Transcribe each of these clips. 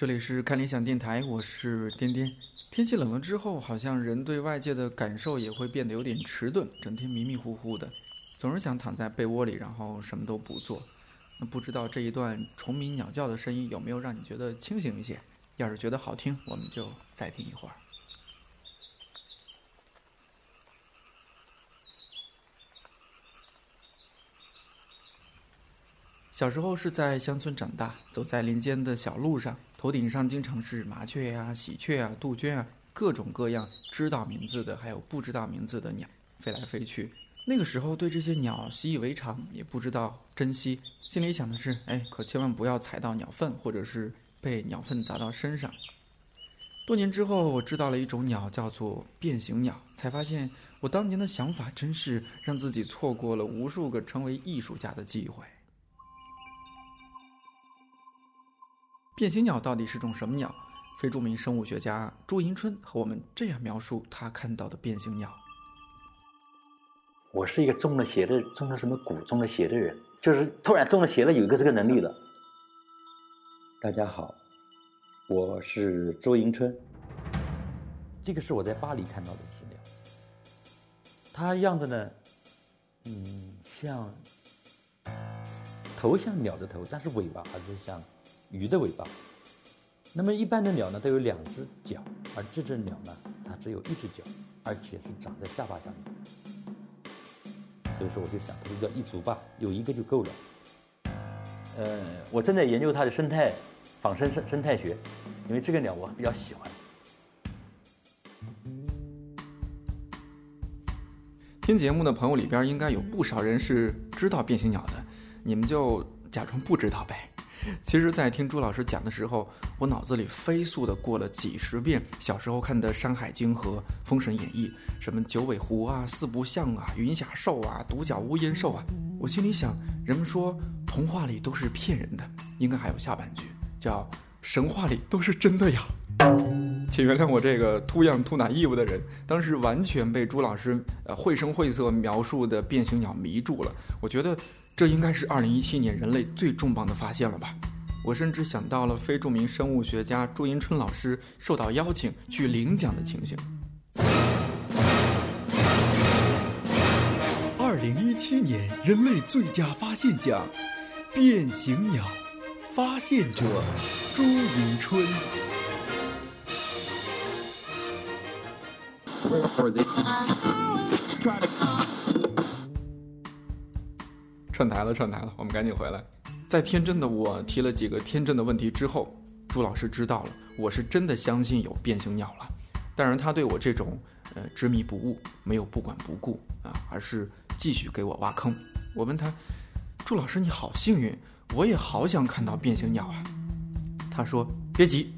这里是看理想电台，我是颠颠。天气冷了之后，好像人对外界的感受也会变得有点迟钝，整天迷迷糊糊的，总是想躺在被窝里，然后什么都不做。那不知道这一段虫鸣鸟叫的声音有没有让你觉得清醒一些？要是觉得好听，我们就再听一会儿。小时候是在乡村长大，走在林间的小路上，头顶上经常是麻雀呀、喜鹊啊、杜鹃啊，各种各样知道名字的，还有不知道名字的鸟飞来飞去。那个时候对这些鸟习以为常，也不知道珍惜，心里想的是：哎，可千万不要踩到鸟粪，或者是被鸟粪砸到身上。多年之后，我知道了一种鸟叫做变形鸟，才发现我当年的想法真是让自己错过了无数个成为艺术家的机会。变形鸟到底是种什么鸟？非著名生物学家朱迎春和我们这样描述他看到的变形鸟：我是一个中了邪的，中了什么蛊，中了邪的人，就是突然中了邪了，有一个这个能力了。大家好，我是朱迎春。这个是我在巴黎看到的石鸟，它样子呢，嗯，像头像鸟的头，但是尾巴还是像。鱼的尾巴，那么一般的鸟呢都有两只脚，而这只鸟呢它只有一只脚，而且是长在下巴下面。所以说我就想，它就叫一足吧，有一个就够了。呃，我正在研究它的生态，仿生生生态学，因为这个鸟我比较喜欢。听节目的朋友里边应该有不少人是知道变形鸟的，你们就假装不知道呗。其实，在听朱老师讲的时候，我脑子里飞速的过了几十遍小时候看的《山海经》和《封神演义》，什么九尾狐啊、四不像啊、云霞兽啊、独角乌烟兽啊。我心里想，人们说童话里都是骗人的，应该还有下半句，叫神话里都是真的呀。请原谅我这个秃样秃哪义务的人，当时完全被朱老师呃绘声绘色描述的变形鸟迷住了。我觉得。这应该是二零一七年人类最重磅的发现了吧？我甚至想到了非著名生物学家朱迎春老师受到邀请去领奖的情形。二零一七年人类最佳发现奖，变形鸟，发现者朱迎春。串台了，串台了，我们赶紧回来。在天真的我提了几个天真的问题之后，朱老师知道了，我是真的相信有变形鸟了。当然，他对我这种呃执迷不悟没有不管不顾啊，而是继续给我挖坑。我问他，朱老师你好幸运，我也好想看到变形鸟啊。他说别急，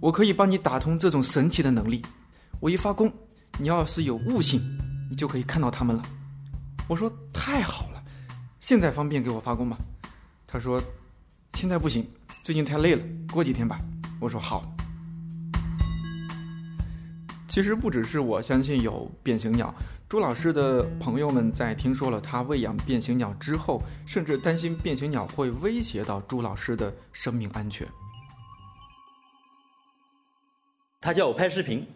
我可以帮你打通这种神奇的能力。我一发功，你要是有悟性，你就可以看到它们了。我说太好了。现在方便给我发工吗？他说，现在不行，最近太累了，过几天吧。我说好。其实不只是我相信有变形鸟，朱老师的朋友们在听说了他喂养变形鸟之后，甚至担心变形鸟会威胁到朱老师的生命安全。他叫我拍视频，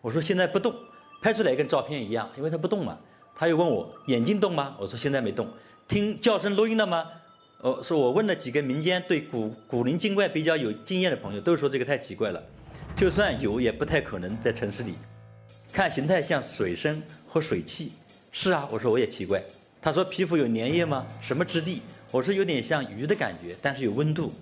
我说现在不动，拍出来跟照片一样，因为他不动嘛。他又问我眼睛动吗？我说现在没动。听叫声录音了吗？哦，说我问了几个民间对古古灵精怪比较有经验的朋友，都说这个太奇怪了，就算有也不太可能在城市里。看形态像水生或水汽。是啊，我说我也奇怪。他说皮肤有粘液吗？什么质地？我说有点像鱼的感觉，但是有温度。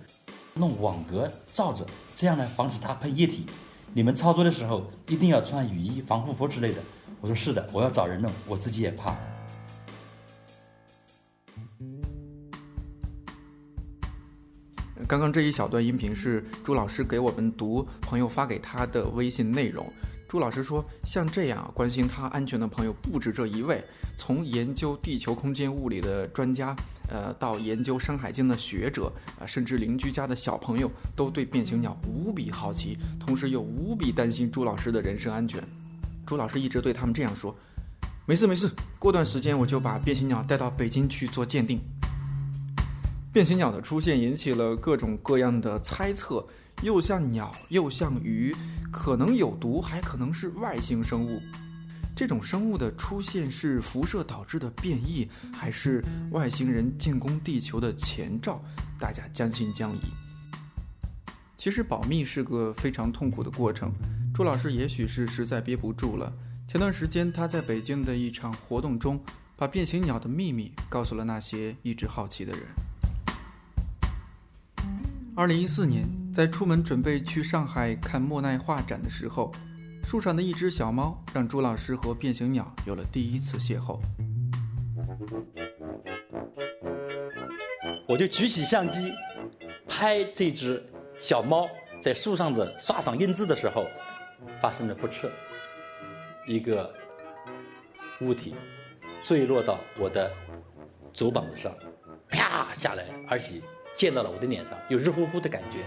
弄网格罩着，这样呢防止它喷液体。你们操作的时候一定要穿雨衣、防护服之类的。我说是的，我要找人弄，我自己也怕。刚刚这一小段音频是朱老师给我们读朋友发给他的微信内容。朱老师说，像这样关心他安全的朋友不止这一位，从研究地球空间物理的专家，呃，到研究《山海经》的学者，啊，甚至邻居家的小朋友，都对变形鸟无比好奇，同时又无比担心朱老师的人身安全。朱老师一直对他们这样说：“没事没事，过段时间我就把变形鸟带到北京去做鉴定。”变形鸟的出现引起了各种各样的猜测，又像鸟又像鱼，可能有毒，还可能是外星生物。这种生物的出现是辐射导致的变异，还是外星人进攻地球的前兆？大家将信将疑。其实保密是个非常痛苦的过程。朱老师也许是实在憋不住了。前段时间他在北京的一场活动中，把变形鸟的秘密告诉了那些一直好奇的人。二零一四年，在出门准备去上海看莫奈画展的时候。树上的一只小猫，让朱老师和变形鸟有了第一次邂逅。我就举起相机，拍这只小猫在树上的刷上英姿的时候，发生了不测，一个物体坠落到我的左膀子上，啪下来，而且溅到了我的脸上，有热乎乎的感觉，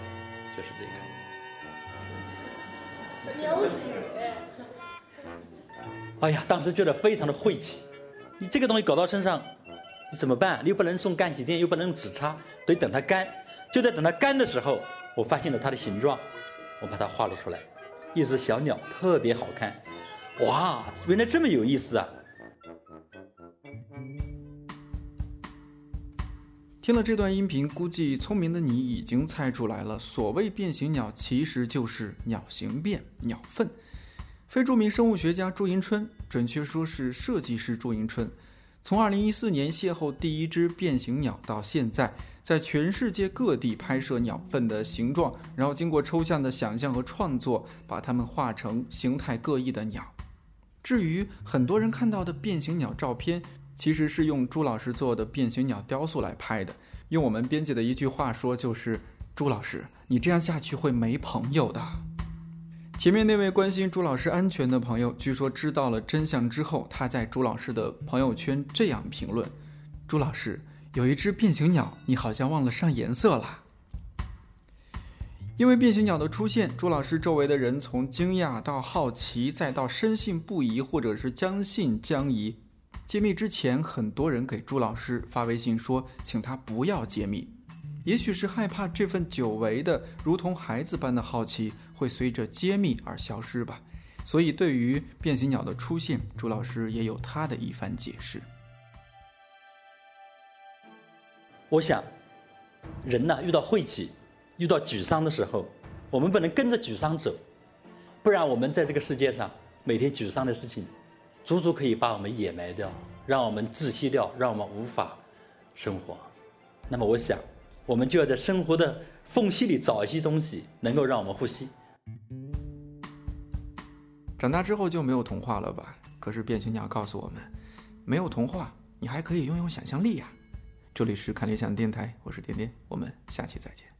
就是这个。牛屎！哎呀，当时觉得非常的晦气。你这个东西搞到身上，你怎么办？你又不能送干洗店，又不能用纸擦，得等它干。就在等它干的时候，我发现了它的形状，我把它画了出来。一只小鸟，特别好看。哇，原来这么有意思啊！听了这段音频，估计聪明的你已经猜出来了。所谓变形鸟，其实就是鸟形变、鸟粪。非著名生物学家朱迎春，准确说是设计师朱迎春，从2014年邂逅第一只变形鸟到现在，在全世界各地拍摄鸟粪的形状，然后经过抽象的想象和创作，把它们画成形态各异的鸟。至于很多人看到的变形鸟照片，其实是用朱老师做的变形鸟雕塑来拍的。用我们编辑的一句话说，就是朱老师，你这样下去会没朋友的。前面那位关心朱老师安全的朋友，据说知道了真相之后，他在朱老师的朋友圈这样评论：“朱老师，有一只变形鸟，你好像忘了上颜色了。”因为变形鸟的出现，朱老师周围的人从惊讶到好奇，再到深信不疑，或者是将信将疑。揭秘之前，很多人给朱老师发微信说，请他不要揭秘。也许是害怕这份久违的、如同孩子般的好奇会随着揭秘而消失吧。所以，对于变形鸟的出现，朱老师也有他的一番解释。我想，人呐，遇到晦气、遇到沮丧的时候，我们不能跟着沮丧走，不然我们在这个世界上每天沮丧的事情。足足可以把我们掩埋掉，让我们窒息掉，让我们无法生活。那么，我想，我们就要在生活的缝隙里找一些东西，能够让我们呼吸。长大之后就没有童话了吧？可是变形鸟告诉我们，没有童话，你还可以拥有想象力呀。这里是看理想电台，我是点点，我们下期再见。